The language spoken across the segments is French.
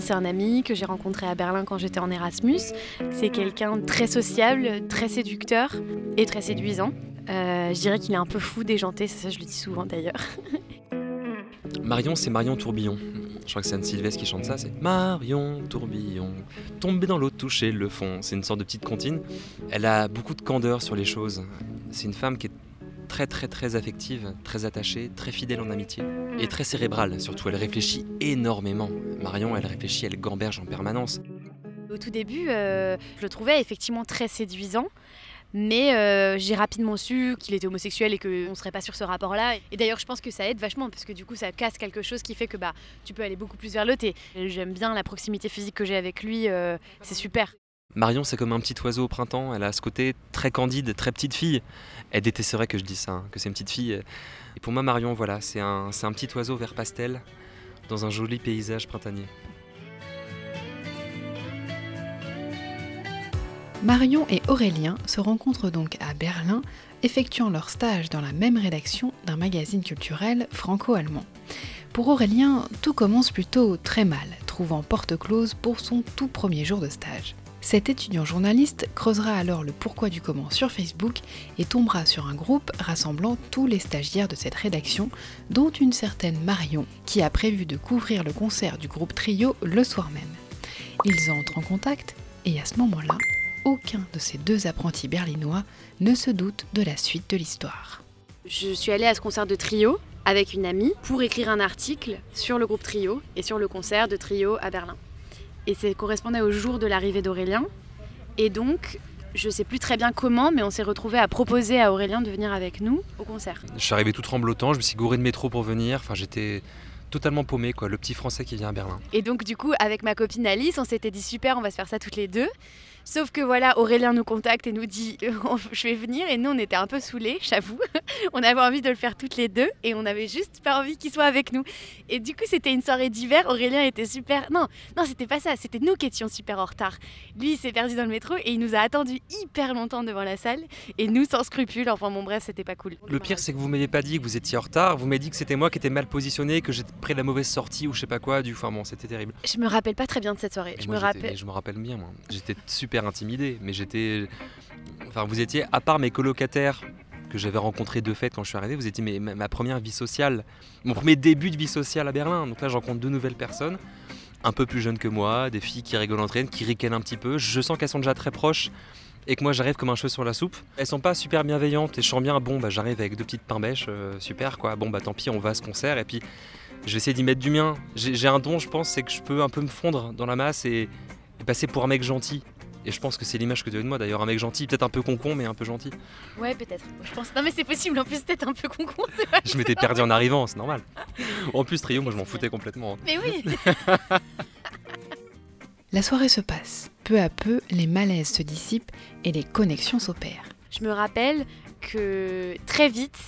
C'est un ami que j'ai rencontré à Berlin quand j'étais en Erasmus. C'est quelqu'un très sociable, très séducteur et très séduisant. Euh, je dirais qu'il est un peu fou, déjanté, ça je le dis souvent d'ailleurs. Marion, c'est Marion Tourbillon. Je crois que c'est Anne Sylvestre qui chante ça, c'est Marion Tourbillon, tomber dans l'eau, toucher le fond. C'est une sorte de petite comptine. Elle a beaucoup de candeur sur les choses. C'est une femme qui est très très très affective, très attachée, très fidèle en amitié et très cérébrale. Surtout, elle réfléchit énormément. Marion, elle réfléchit, elle gamberge en permanence. Au tout début, euh, je le trouvais effectivement très séduisant. Mais euh, j'ai rapidement su qu'il était homosexuel et qu'on ne serait pas sur ce rapport-là. Et d'ailleurs, je pense que ça aide vachement parce que du coup, ça casse quelque chose qui fait que bah, tu peux aller beaucoup plus vers l'autre. J'aime bien la proximité physique que j'ai avec lui, euh, c'est super. Marion, c'est comme un petit oiseau au printemps. Elle a ce côté très candide, très petite fille. Elle détesterait que je dise ça, hein, que c'est une petite fille. Et pour moi, Marion, voilà, c'est un, un petit oiseau vert pastel dans un joli paysage printanier. Marion et Aurélien se rencontrent donc à Berlin, effectuant leur stage dans la même rédaction d'un magazine culturel franco-allemand. Pour Aurélien, tout commence plutôt très mal, trouvant porte close pour son tout premier jour de stage. Cet étudiant journaliste creusera alors le pourquoi du comment sur Facebook et tombera sur un groupe rassemblant tous les stagiaires de cette rédaction, dont une certaine Marion, qui a prévu de couvrir le concert du groupe Trio le soir même. Ils entrent en contact et à ce moment-là, aucun de ces deux apprentis berlinois ne se doute de la suite de l'histoire. Je suis allée à ce concert de trio avec une amie pour écrire un article sur le groupe Trio et sur le concert de Trio à Berlin. Et ça correspondait au jour de l'arrivée d'Aurélien. Et donc, je sais plus très bien comment, mais on s'est retrouvé à proposer à Aurélien de venir avec nous au concert. Je suis arrivé tout tremblotant, je me suis gouré de métro pour venir. Enfin, j'étais totalement paumé, quoi, le petit français qui vient à Berlin. Et donc, du coup, avec ma copine Alice, on s'était dit super, on va se faire ça toutes les deux. Sauf que voilà, Aurélien nous contacte et nous dit je vais venir et nous on était un peu saoulés, j'avoue. on avait envie de le faire toutes les deux et on avait juste pas envie qu'il soit avec nous. Et du coup c'était une soirée d'hiver, Aurélien était super... Non, non c'était pas ça, c'était nous qui étions super en retard. Lui il s'est perdu dans le métro et il nous a attendu hyper longtemps devant la salle et nous sans scrupule, enfin bon bref c'était pas cool. Le pire c'est que vous m'avez pas dit que vous étiez en retard, vous m'avez dit que c'était moi qui étais mal positionné, que j'étais près de la mauvaise sortie ou je sais pas quoi, du... Enfin bon c'était terrible. Je me rappelle pas très bien de cette soirée. je me rappelle... Je me rappelle bien moi. J'étais super intimidé, mais j'étais. Enfin, vous étiez, à part mes colocataires que j'avais rencontrés de fait quand je suis arrivé, vous étiez ma, première vie sociale, mon premier début de vie sociale à Berlin. Donc là, je rencontre deux nouvelles personnes, un peu plus jeunes que moi, des filles qui rigolent entre elles, qui ricanent un petit peu. Je sens qu'elles sont déjà très proches et que moi j'arrive comme un cheveu sur la soupe. Elles sont pas super bienveillantes et je sens bien, bon, bah j'arrive avec deux petites pains bêches, euh, super quoi. Bon, bah tant pis, on va à ce concert et puis je vais essayer d'y mettre du mien. J'ai un don, je pense, c'est que je peux un peu me fondre dans la masse et passer pour un mec gentil. Et je pense que c'est l'image que tu as de moi d'ailleurs, un mec gentil, peut-être un peu concon, mais un peu gentil. Ouais, peut-être. Je pense. Non, mais c'est possible, en plus, peut-être un peu concon. je m'étais perdu en arrivant, c'est normal. En plus, Trio, moi je m'en foutais complètement. Mais oui La soirée se passe. Peu à peu, les malaises se dissipent et les connexions s'opèrent. Je me rappelle que très vite,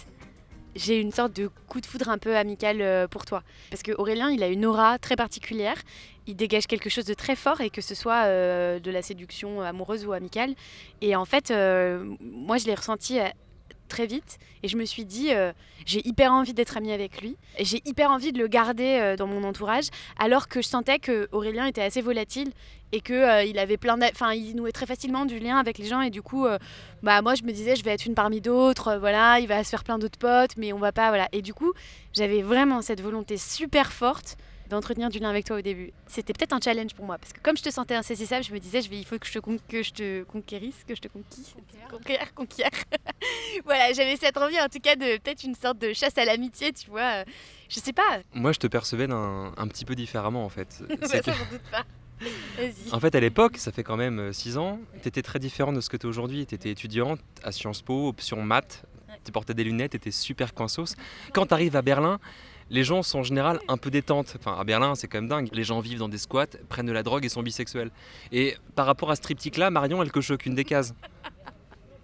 j'ai une sorte de coup de foudre un peu amical euh, pour toi. Parce que Aurélien, il a une aura très particulière. Il dégage quelque chose de très fort et que ce soit euh, de la séduction amoureuse ou amicale. Et en fait, euh, moi, je l'ai ressenti très vite. Et je me suis dit j'ai hyper envie d'être amie avec lui. Et j'ai hyper envie de le garder dans mon entourage alors que je sentais que Aurélien était assez volatile et que euh, il avait plein enfin il nouait très facilement du lien avec les gens. Et du coup euh, bah moi je me disais je vais être une parmi d'autres euh, voilà il va se faire plein d'autres potes mais on va pas voilà. Et du coup j'avais vraiment cette volonté super forte d'entretenir du lien avec toi au début. C'était peut-être un challenge pour moi parce que comme je te sentais insaisissable, je me disais je vais il faut que je te que je te conquérisse, que je te conquisse, conquérir, conquérir. voilà, j'avais cette envie en tout cas de peut-être une sorte de chasse à l'amitié, tu vois. Je sais pas. Moi, je te percevais un, un petit peu différemment en fait. ça, que... doute pas. En fait, à l'époque, ça fait quand même 6 euh, ans, tu étais très différente de ce que tu es aujourd'hui. Tu étais étudiante à Sciences Po, option maths, tu portais des lunettes, tu étais super coinsos. Quand tu arrives à Berlin, les gens sont en général un peu détentes. Enfin, à Berlin, c'est quand même dingue. Les gens vivent dans des squats, prennent de la drogue et sont bisexuels. Et par rapport à ce triptyque-là, Marion, elle coche aucune des cases.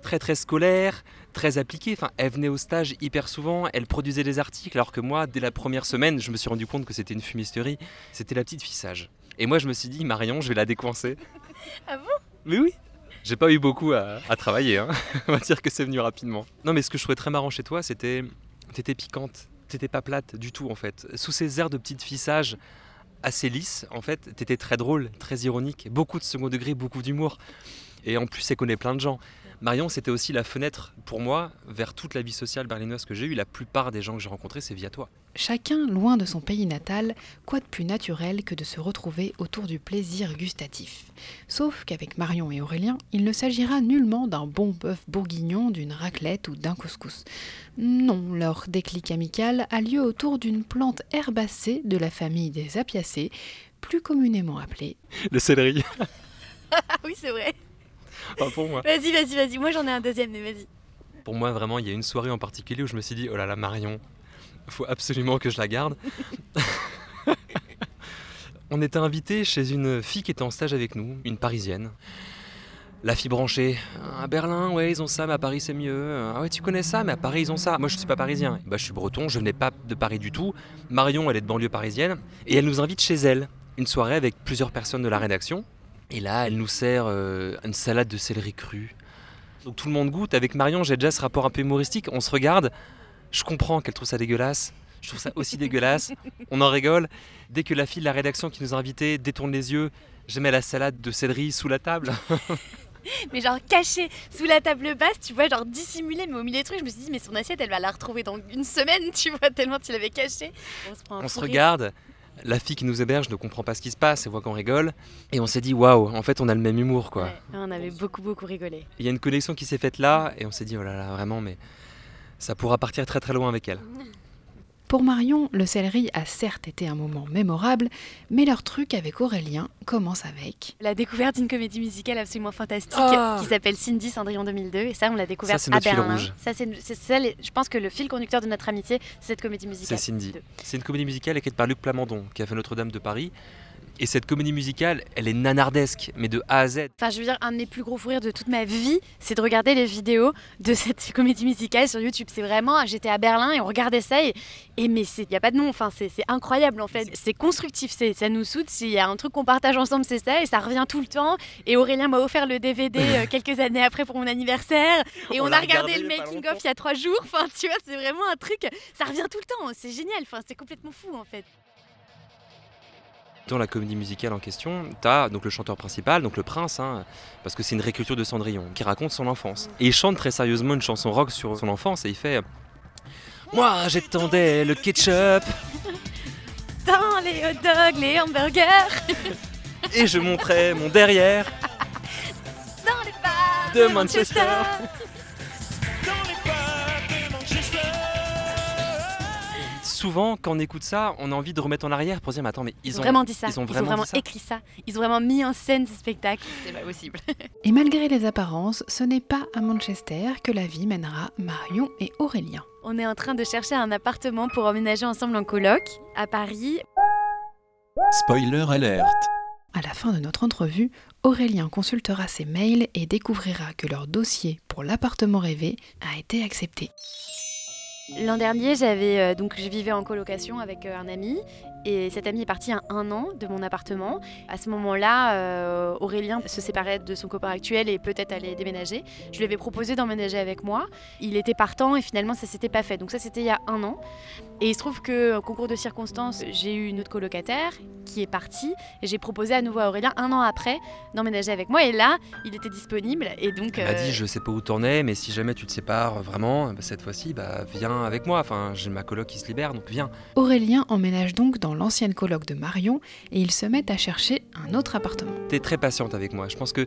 Très très scolaire, très appliquée. Enfin, elle venait au stage hyper souvent, elle produisait des articles, alors que moi, dès la première semaine, je me suis rendu compte que c'était une fumisterie. C'était la petite fissage. Et moi, je me suis dit, Marion, je vais la décoincer. Ah bon? Mais oui J'ai pas eu beaucoup à, travailler, hein. on va dire que c'est venu rapidement. Non, mais ce que je trouvais très marrant chez toi, c'était. T'étais piquante, t'étais pas plate du tout en fait. Sous ces airs de petite fissage, assez lisse. En fait, t'étais très drôle, très ironique, beaucoup de second degré, beaucoup d'humour. Et en plus, elle connaît plein de gens. Marion, c'était aussi la fenêtre pour moi vers toute la vie sociale berlinoise que j'ai eue. La plupart des gens que j'ai rencontrés, c'est via toi. Chacun loin de son pays natal, quoi de plus naturel que de se retrouver autour du plaisir gustatif Sauf qu'avec Marion et Aurélien, il ne s'agira nullement d'un bon bœuf bourguignon, d'une raclette ou d'un couscous. Non, leur déclic amical a lieu autour d'une plante herbacée de la famille des apiacées, plus communément appelée le céleri. ah oui, c'est vrai. pour moi. Vas-y, vas-y, vas-y. Moi, j'en ai un deuxième, mais vas-y. Pour moi, vraiment, il y a une soirée en particulier où je me suis dit, oh là là, Marion, faut absolument que je la garde. On était invité chez une fille qui était en stage avec nous, une parisienne. La fille branchée. À Berlin, ouais, ils ont ça, mais à Paris, c'est mieux. Ah ouais, tu connais ça, mais à Paris, ils ont ça. Moi, je suis pas parisien. Bah, je suis breton, je venais pas de Paris du tout. Marion, elle est de banlieue parisienne. Et elle nous invite chez elle. Une soirée avec plusieurs personnes de la rédaction. Et là, elle nous sert euh, une salade de céleri cru. Donc tout le monde goûte. Avec Marion, j'ai déjà ce rapport un peu humoristique. On se regarde. Je comprends qu'elle trouve ça dégueulasse. Je trouve ça aussi dégueulasse. On en rigole. Dès que la fille de la rédaction qui nous a invités détourne les yeux, je mets la salade de céleri sous la table. mais genre caché sous la table basse, tu vois, genre dissimulé, mais au milieu des trucs, je me suis dit, mais son assiette, elle va la retrouver dans une semaine, tu vois, tellement tu l'avais caché. On se, on se regarde, la fille qui nous héberge ne comprend pas ce qui se passe, elle voit qu'on rigole. Et on s'est dit, waouh, en fait, on a le même humour, quoi. on avait beaucoup, beaucoup rigolé. Il y a une connexion qui s'est faite là, et on s'est dit, oh là là, vraiment, mais ça pourra partir très très loin avec elle. Pour Marion, le céleri a certes été un moment mémorable, mais leur truc avec Aurélien commence avec la découverte d'une comédie musicale absolument fantastique ah. qui s'appelle Cindy Cendrillon 2002 et ça on l'a découverte ça, à Berlin. Ça c'est ça je pense que le fil conducteur de notre amitié c'est cette comédie musicale. C'est Cindy. C'est une comédie musicale écrite par Luc Plamondon qui a fait Notre-Dame de Paris et cette comédie musicale, elle est nanardesque, mais de A à Z. Enfin, je veux dire, un de mes plus gros fous rires de toute ma vie, c'est de regarder les vidéos de cette comédie musicale sur YouTube. C'est vraiment, j'étais à Berlin et on regardait ça et, et mais il n'y a pas de nom. Enfin, c'est incroyable en fait. C'est constructif, ça nous soude. S'il y a un truc qu'on partage ensemble, c'est ça et ça revient tout le temps. Et Aurélien m'a offert le DVD euh, quelques années après pour mon anniversaire et on, a regardé, le making of il y a trois jours. Enfin, tu vois, c'est vraiment un truc. Ça revient tout le temps. C'est génial. Enfin, c'est complètement fou en fait dans la comédie musicale en question, tu as donc le chanteur principal, donc le prince, hein, parce que c'est une réécriture de Cendrillon, qui raconte son enfance. Et il chante très sérieusement une chanson rock sur son enfance et il fait Moi j'étendais le ketchup dans les hot dogs, les hamburgers et je montrais mon derrière dans les bars de Manchester. Souvent, quand on écoute ça, on a envie de remettre en arrière pour dire mais attends, mais ils, ont, vraiment dit ça. Ils ont vraiment, écrit ça. Ils ont vraiment mis en scène ce spectacle. C'est pas possible. et malgré les apparences, ce n'est pas à Manchester que la vie mènera Marion et Aurélien. On est en train de chercher un appartement pour emménager ensemble en coloc à Paris. Spoiler alert. À la fin de notre entrevue, Aurélien consultera ses mails et découvrira que leur dossier pour l'appartement rêvé a été accepté. L'an dernier, j'avais euh, donc je vivais en colocation avec euh, un ami et cet ami est parti à un an de mon appartement. À ce moment-là, euh, Aurélien se séparait de son copain actuel et peut-être allait déménager. Je lui avais proposé d'emménager avec moi. Il était partant et finalement ça s'était pas fait. Donc ça c'était il y a un an. Et il se trouve qu'au concours de circonstances, j'ai eu une autre colocataire qui est partie et j'ai proposé à nouveau à Aurélien un an après d'emménager avec moi. Et là, il était disponible et donc. Il m'a dit je sais pas où t'en es, mais si jamais tu te sépares vraiment, bah, cette fois-ci, bah viens avec moi. Enfin, j'ai ma coloc qui se libère, donc viens. Aurélien emménage donc dans l'ancienne coloc de Marion et ils se mettent à chercher un autre appartement. T'es très patiente avec moi. Je pense que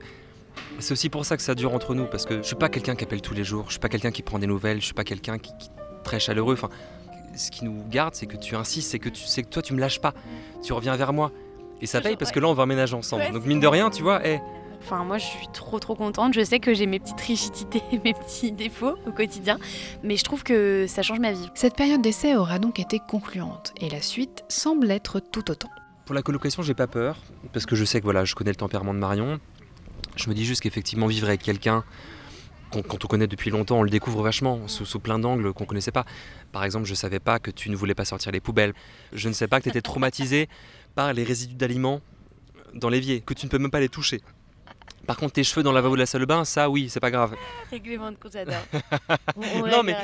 c'est aussi pour ça que ça dure entre nous, parce que je suis pas quelqu'un qui appelle tous les jours, je suis pas quelqu'un qui prend des nouvelles, je suis pas quelqu'un qui, est très chaleureux. Enfin, ce qui nous garde, c'est que tu insistes, c'est que tu sais que toi tu me lâches pas, tu reviens vers moi. Et ça paye parce que là on va emménager ensemble. Donc mine de rien, tu vois, hey, Enfin, moi, je suis trop, trop contente. Je sais que j'ai mes petites rigidités, mes petits défauts au quotidien, mais je trouve que ça change ma vie. Cette période d'essai aura donc été concluante, et la suite semble être tout autant. Pour la colocation, j'ai pas peur, parce que je sais que voilà, je connais le tempérament de Marion. Je me dis juste qu'effectivement, vivre avec quelqu'un quand on connaît depuis longtemps, on le découvre vachement, sous, sous plein d'angles qu'on connaissait pas. Par exemple, je savais pas que tu ne voulais pas sortir les poubelles. Je ne sais pas que tu étais traumatisé par les résidus d'aliments dans l'évier, que tu ne peux même pas les toucher. Par contre, tes cheveux dans la lavabo de la salle de bain, ça oui, c'est pas grave. Règlement de compte, j'adore. On, on Non, mais-.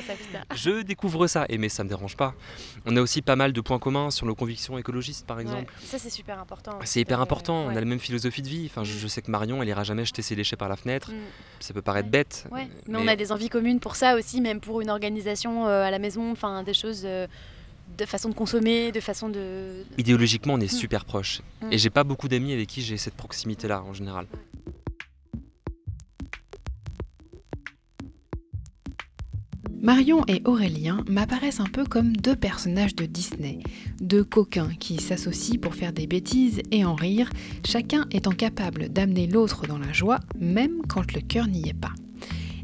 Je découvre ça, et mais ça me dérange pas. On a aussi pas mal de points communs sur nos convictions écologistes, par exemple. Ouais, ça, c'est super important. C'est hyper Euh, important, on a la même philosophie de vie. Enfin, je, je sais que Marion, elle ira jamais jeter ses déchets par la fenêtre. Mm. Ça peut paraître Ouais. bête. Ouais, mais, on a des envies communes pour ça aussi, même pour une organisation euh, à la maison, enfin des choses euh, de façon de consommer, de façon de. Idéologiquement, on est Mm. super proches. Mm. Et j'ai pas beaucoup d'amis avec qui j'ai cette proximité-là, en général. Marion et Aurélien m'apparaissent un peu comme deux personnages de Disney, deux coquins qui s'associent pour faire des bêtises et en rire, chacun étant capable d'amener l'autre dans la joie, même quand le cœur n'y est pas.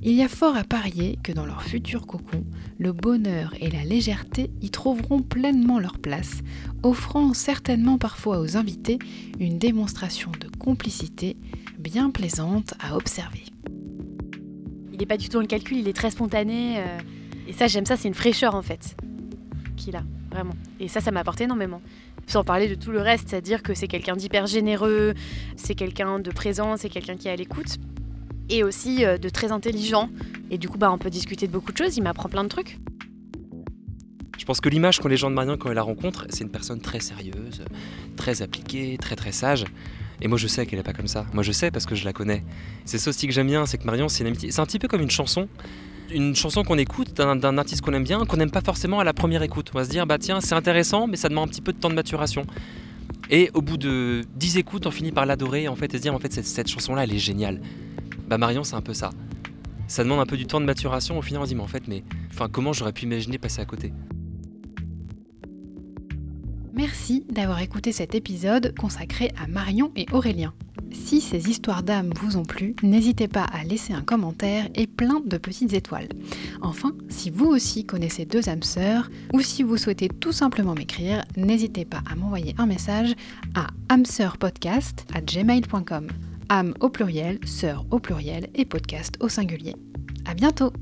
Il y a fort à parier que dans leur futur cocon, le bonheur et la légèreté y trouveront pleinement leur place, offrant certainement parfois aux invités une démonstration de complicité bien plaisante à observer. Il n'est pas du tout dans le calcul, il est très spontané. euh, et ça, j'aime ça, c'est une fraîcheur en fait qu'il a, vraiment. Et ça, ça m'a apporté énormément. Sans parler de tout le reste, c'est-à-dire que c'est quelqu'un d'hyper généreux, c'est quelqu'un de présent, c'est quelqu'un qui est à l'écoute. Et aussi euh, de très intelligent. Et du coup, bah, on peut discuter de beaucoup de choses, il m'apprend plein de trucs. Je pense que l'image qu'ont les gens de Marion quand ils la rencontrent, c'est une personne très sérieuse, très appliquée, très très sage. Et moi je sais qu'elle est pas comme ça. Moi je sais parce que je la connais. C'est ça aussi que j'aime bien, c'est que Marion c'est. C'est un petit peu comme une chanson. Une chanson qu'on écoute d'un artiste qu'on aime bien, qu'on n'aime pas forcément à la première écoute. On va se dire, bah tiens, c'est intéressant, mais ça demande un petit peu de temps de maturation. Et au bout de 10 écoutes, on finit par l'adorer en fait, et se dire, en fait, cette, chanson-là, elle est géniale. Bah Marion, c'est un peu ça. Ça demande un peu du temps de maturation. Au final, on se dit, mais en fait, mais comment j'aurais pu imaginer passer à côté? Merci d'avoir écouté cet épisode consacré à Marion et Aurélien. Si ces histoires d'âme vous ont plu, n'hésitez pas à laisser un commentaire et plein de petites étoiles. Enfin, si vous aussi connaissez deux âmes sœurs, ou si vous souhaitez tout simplement m'écrire, n'hésitez pas à m'envoyer un message à âmesœurpodcast à gmail.com. âme au pluriel, sœur au pluriel et podcast au singulier. À bientôt